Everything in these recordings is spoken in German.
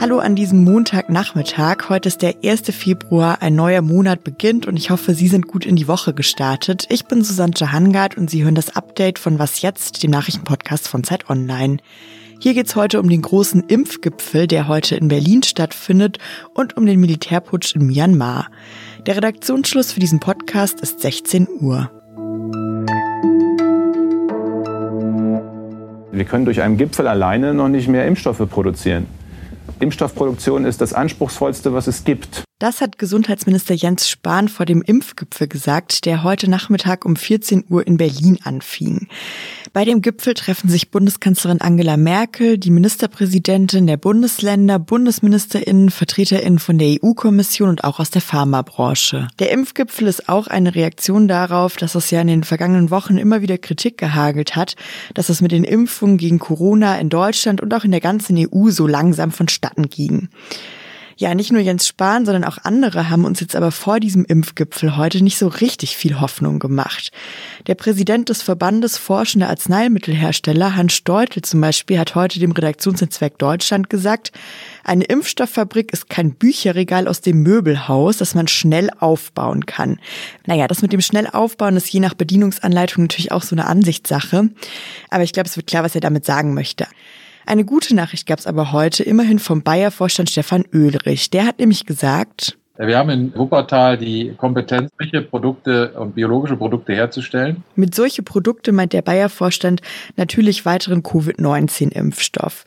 Hallo an diesem Montagnachmittag. Heute ist der 1. Februar, ein neuer Monat beginnt und ich hoffe, Sie sind gut in die Woche gestartet. Ich bin Susanne Jahangard und Sie hören das Update von Was Jetzt, dem Nachrichtenpodcast von Zeit Online. Hier geht's heute um den großen Impfgipfel, der heute in Berlin stattfindet und um den Militärputsch in Myanmar. Der Redaktionsschluss für diesen Podcast ist 16 Uhr. Wir können durch einen Gipfel alleine noch nicht mehr Impfstoffe produzieren. Impfstoffproduktion ist das anspruchsvollste, was es gibt. Das hat Gesundheitsminister Jens Spahn vor dem Impfgipfel gesagt, der heute Nachmittag um 14 Uhr in Berlin anfing. Bei dem Gipfel treffen sich Bundeskanzlerin Angela Merkel, die Ministerpräsidentin der Bundesländer, Bundesministerinnen, Vertreterinnen von der EU-Kommission und auch aus der Pharmabranche. Der Impfgipfel ist auch eine Reaktion darauf, dass es ja in den vergangenen Wochen immer wieder Kritik gehagelt hat, dass es mit den Impfungen gegen Corona in Deutschland und auch in der ganzen EU so langsam vonstatten ging. Ja, nicht nur Jens Spahn, sondern auch andere haben uns jetzt aber vor diesem Impfgipfel heute nicht so richtig viel Hoffnung gemacht. Der Präsident des Verbandes Forschende Arzneimittelhersteller, Hans Steutel zum Beispiel, hat heute dem Redaktionsnetzwerk Deutschland gesagt, eine Impfstofffabrik ist kein Bücherregal aus dem Möbelhaus, das man schnell aufbauen kann. Naja, das mit dem schnell aufbauen ist je nach Bedienungsanleitung natürlich auch so eine Ansichtssache. Aber ich glaube, es wird klar, was er damit sagen möchte. Eine gute Nachricht gab es aber heute immerhin vom Bayer-Vorstand Stefan Oehlrich. Der hat nämlich gesagt, wir haben in Wuppertal die Kompetenz, solche Produkte und biologische Produkte herzustellen. Mit solche Produkte meint der Bayer-Vorstand natürlich weiteren Covid-19-Impfstoff.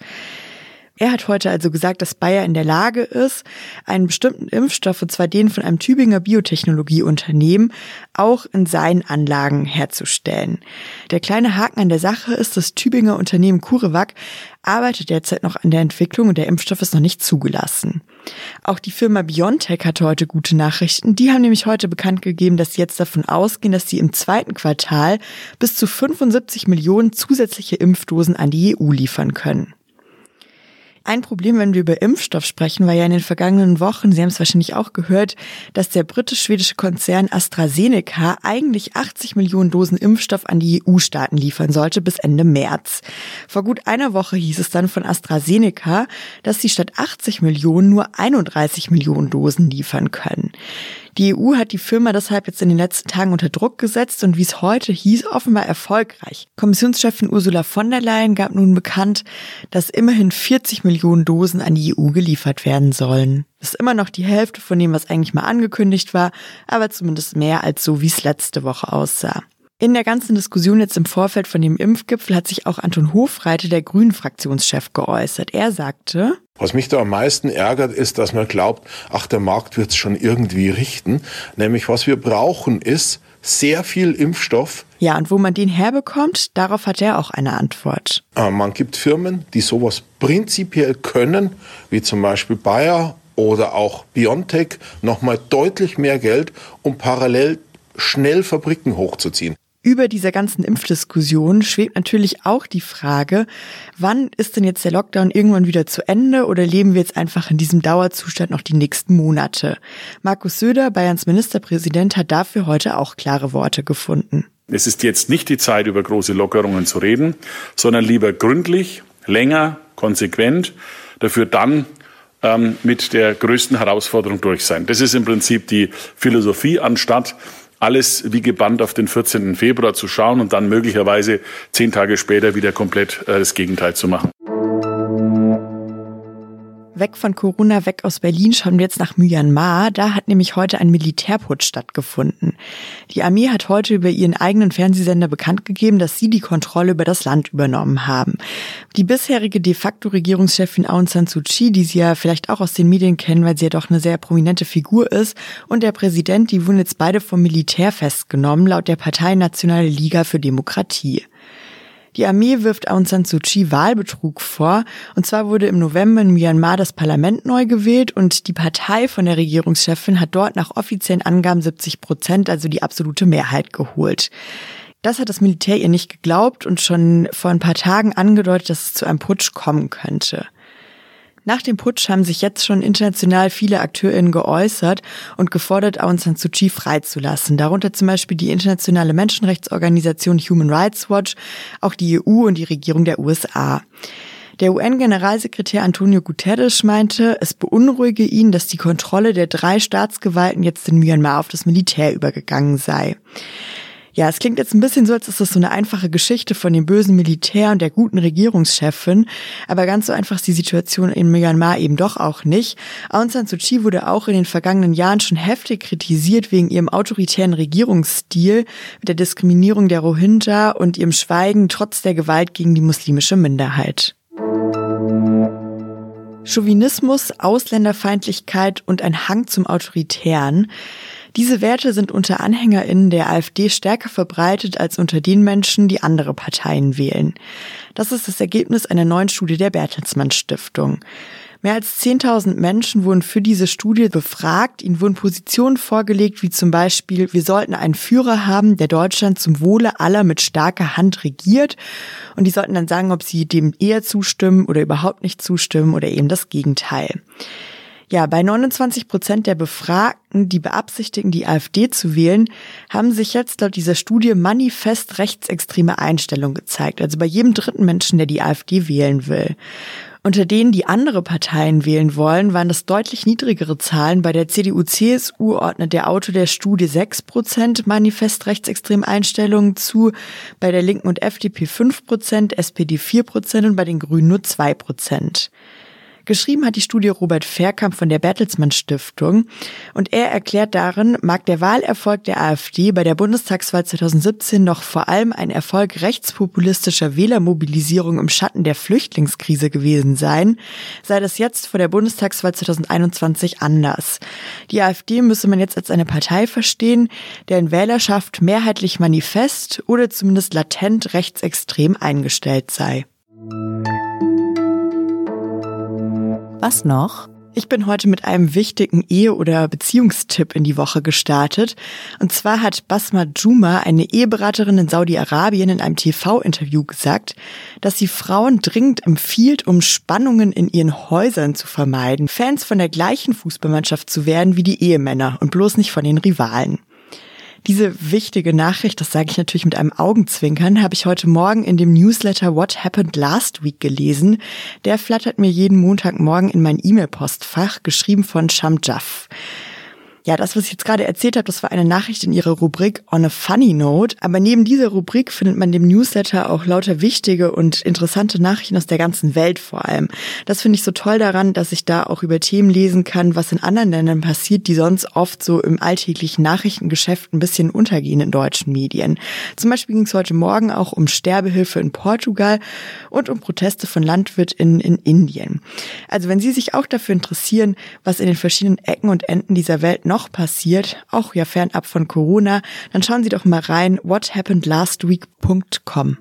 Er hat heute also gesagt, dass Bayer in der Lage ist, einen bestimmten Impfstoff, und zwar den von einem Tübinger Biotechnologieunternehmen, auch in seinen Anlagen herzustellen. Der kleine Haken an der Sache ist, das Tübinger Unternehmen CureVac arbeitet derzeit noch an der Entwicklung und der Impfstoff ist noch nicht zugelassen. Auch die Firma BioNTech hatte heute gute Nachrichten. Die haben nämlich heute bekannt gegeben, dass sie jetzt davon ausgehen, dass sie im zweiten Quartal bis zu 75 Millionen zusätzliche Impfdosen an die EU liefern können. Ein Problem, wenn wir über Impfstoff sprechen, war ja in den vergangenen Wochen, Sie haben es wahrscheinlich auch gehört, dass der britisch-schwedische Konzern AstraZeneca eigentlich 80 Millionen Dosen Impfstoff an die EU-Staaten liefern sollte bis Ende März. Vor gut einer Woche hieß es dann von AstraZeneca, dass sie statt 80 Millionen nur 31 Millionen Dosen liefern können. Die EU hat die Firma deshalb jetzt in den letzten Tagen unter Druck gesetzt und wie es heute hieß, offenbar erfolgreich. Kommissionschefin Ursula von der Leyen gab nun bekannt, dass immerhin 40 Millionen Dosen an die EU geliefert werden sollen. Das ist immer noch die Hälfte von dem, was eigentlich mal angekündigt war, aber zumindest mehr als so, wie es letzte Woche aussah. In der ganzen Diskussion jetzt im Vorfeld von dem Impfgipfel hat sich auch Anton Hofreite, der Grünen-Fraktionschef, geäußert. Er sagte, was mich da am meisten ärgert, ist, dass man glaubt, ach, der Markt wird es schon irgendwie richten. Nämlich, was wir brauchen, ist sehr viel Impfstoff. Ja, und wo man den herbekommt, darauf hat er auch eine Antwort. Äh, man gibt Firmen, die sowas prinzipiell können, wie zum Beispiel Bayer oder auch BioNTech, nochmal deutlich mehr Geld, um parallel schnell Fabriken hochzuziehen. Über dieser ganzen Impfdiskussion schwebt natürlich auch die Frage, wann ist denn jetzt der Lockdown irgendwann wieder zu Ende oder leben wir jetzt einfach in diesem Dauerzustand noch die nächsten Monate? Markus Söder, Bayerns Ministerpräsident, hat dafür heute auch klare Worte gefunden. Es ist jetzt nicht die Zeit, über große Lockerungen zu reden, sondern lieber gründlich, länger, konsequent, dafür dann ähm, mit der größten Herausforderung durch sein. Das ist im Prinzip die Philosophie, anstatt alles wie gebannt auf den 14. Februar zu schauen und dann möglicherweise zehn Tage später wieder komplett äh, das Gegenteil zu machen. Weg von Corona, weg aus Berlin schauen wir jetzt nach Myanmar. Da hat nämlich heute ein Militärputsch stattgefunden. Die Armee hat heute über ihren eigenen Fernsehsender bekannt gegeben, dass sie die Kontrolle über das Land übernommen haben. Die bisherige de facto Regierungschefin Aung San Suu Kyi, die Sie ja vielleicht auch aus den Medien kennen, weil sie ja doch eine sehr prominente Figur ist, und der Präsident, die wurden jetzt beide vom Militär festgenommen, laut der Partei Nationale Liga für Demokratie. Die Armee wirft Aung San Suu Kyi Wahlbetrug vor. Und zwar wurde im November in Myanmar das Parlament neu gewählt und die Partei von der Regierungschefin hat dort nach offiziellen Angaben 70 Prozent, also die absolute Mehrheit geholt. Das hat das Militär ihr nicht geglaubt und schon vor ein paar Tagen angedeutet, dass es zu einem Putsch kommen könnte. Nach dem Putsch haben sich jetzt schon international viele AkteurInnen geäußert und gefordert, Aung San Suu Kyi freizulassen. Darunter zum Beispiel die internationale Menschenrechtsorganisation Human Rights Watch, auch die EU und die Regierung der USA. Der UN-Generalsekretär Antonio Guterres meinte, es beunruhige ihn, dass die Kontrolle der drei Staatsgewalten jetzt in Myanmar auf das Militär übergegangen sei. Ja, es klingt jetzt ein bisschen so, als ist das so eine einfache Geschichte von dem bösen Militär und der guten Regierungschefin. Aber ganz so einfach ist die Situation in Myanmar eben doch auch nicht. Aung San Suu Kyi wurde auch in den vergangenen Jahren schon heftig kritisiert wegen ihrem autoritären Regierungsstil, mit der Diskriminierung der Rohingya und ihrem Schweigen trotz der Gewalt gegen die muslimische Minderheit. Chauvinismus, Ausländerfeindlichkeit und ein Hang zum Autoritären. Diese Werte sind unter AnhängerInnen der AfD stärker verbreitet als unter den Menschen, die andere Parteien wählen. Das ist das Ergebnis einer neuen Studie der Bertelsmann Stiftung. Mehr als 10.000 Menschen wurden für diese Studie befragt. Ihnen wurden Positionen vorgelegt, wie zum Beispiel, wir sollten einen Führer haben, der Deutschland zum Wohle aller mit starker Hand regiert. Und die sollten dann sagen, ob sie dem eher zustimmen oder überhaupt nicht zustimmen oder eben das Gegenteil. Ja, bei 29 Prozent der Befragten, die beabsichtigen, die AfD zu wählen, haben sich jetzt laut dieser Studie manifest rechtsextreme Einstellungen gezeigt. Also bei jedem dritten Menschen, der die AfD wählen will. Unter denen, die andere Parteien wählen wollen, waren das deutlich niedrigere Zahlen. Bei der CDU-CSU ordnet der Autor der Studie 6 Prozent manifest rechtsextreme Einstellungen zu, bei der Linken und FDP 5 Prozent, SPD 4 Prozent und bei den Grünen nur 2 Prozent. Geschrieben hat die Studie Robert Fairkamp von der Bertelsmann Stiftung und er erklärt darin, mag der Wahlerfolg der AfD bei der Bundestagswahl 2017 noch vor allem ein Erfolg rechtspopulistischer Wählermobilisierung im Schatten der Flüchtlingskrise gewesen sein, sei das jetzt vor der Bundestagswahl 2021 anders. Die AfD müsse man jetzt als eine Partei verstehen, deren Wählerschaft mehrheitlich manifest oder zumindest latent rechtsextrem eingestellt sei. Was noch? Ich bin heute mit einem wichtigen Ehe- oder Beziehungstipp in die Woche gestartet. Und zwar hat Basma Juma, eine Eheberaterin in Saudi-Arabien, in einem TV-Interview gesagt, dass sie Frauen dringend empfiehlt, um Spannungen in ihren Häusern zu vermeiden, Fans von der gleichen Fußballmannschaft zu werden wie die Ehemänner und bloß nicht von den Rivalen. Diese wichtige Nachricht, das sage ich natürlich mit einem Augenzwinkern, habe ich heute Morgen in dem Newsletter What Happened Last Week gelesen. Der flattert mir jeden Montagmorgen in mein E-Mail-Postfach, geschrieben von Sham Jaff. Ja, das, was ich jetzt gerade erzählt habe, das war eine Nachricht in ihrer Rubrik On a Funny Note. Aber neben dieser Rubrik findet man dem Newsletter auch lauter wichtige und interessante Nachrichten aus der ganzen Welt vor allem. Das finde ich so toll daran, dass ich da auch über Themen lesen kann, was in anderen Ländern passiert, die sonst oft so im alltäglichen Nachrichtengeschäft ein bisschen untergehen in deutschen Medien. Zum Beispiel ging es heute Morgen auch um Sterbehilfe in Portugal und um Proteste von LandwirtInnen in Indien. Also wenn Sie sich auch dafür interessieren, was in den verschiedenen Ecken und Enden dieser Welt noch passiert, auch ja fernab von Corona, dann schauen Sie doch mal rein whathappenedlastweek.com.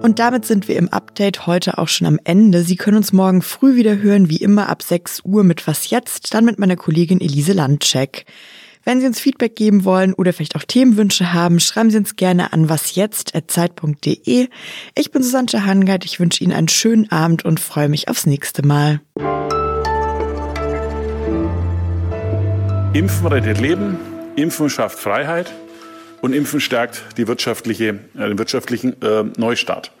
Und damit sind wir im Update heute auch schon am Ende. Sie können uns morgen früh wieder hören, wie immer ab 6 Uhr mit Was jetzt, dann mit meiner Kollegin Elise Landcheck. Wenn Sie uns Feedback geben wollen oder vielleicht auch Themenwünsche haben, schreiben Sie uns gerne an wasjetzt.zeit.de. Ich bin Susanne Hangard, ich wünsche Ihnen einen schönen Abend und freue mich aufs nächste Mal. Impfen rettet Leben, Impfen schafft Freiheit und Impfen stärkt die wirtschaftliche, äh, den wirtschaftlichen äh, Neustart.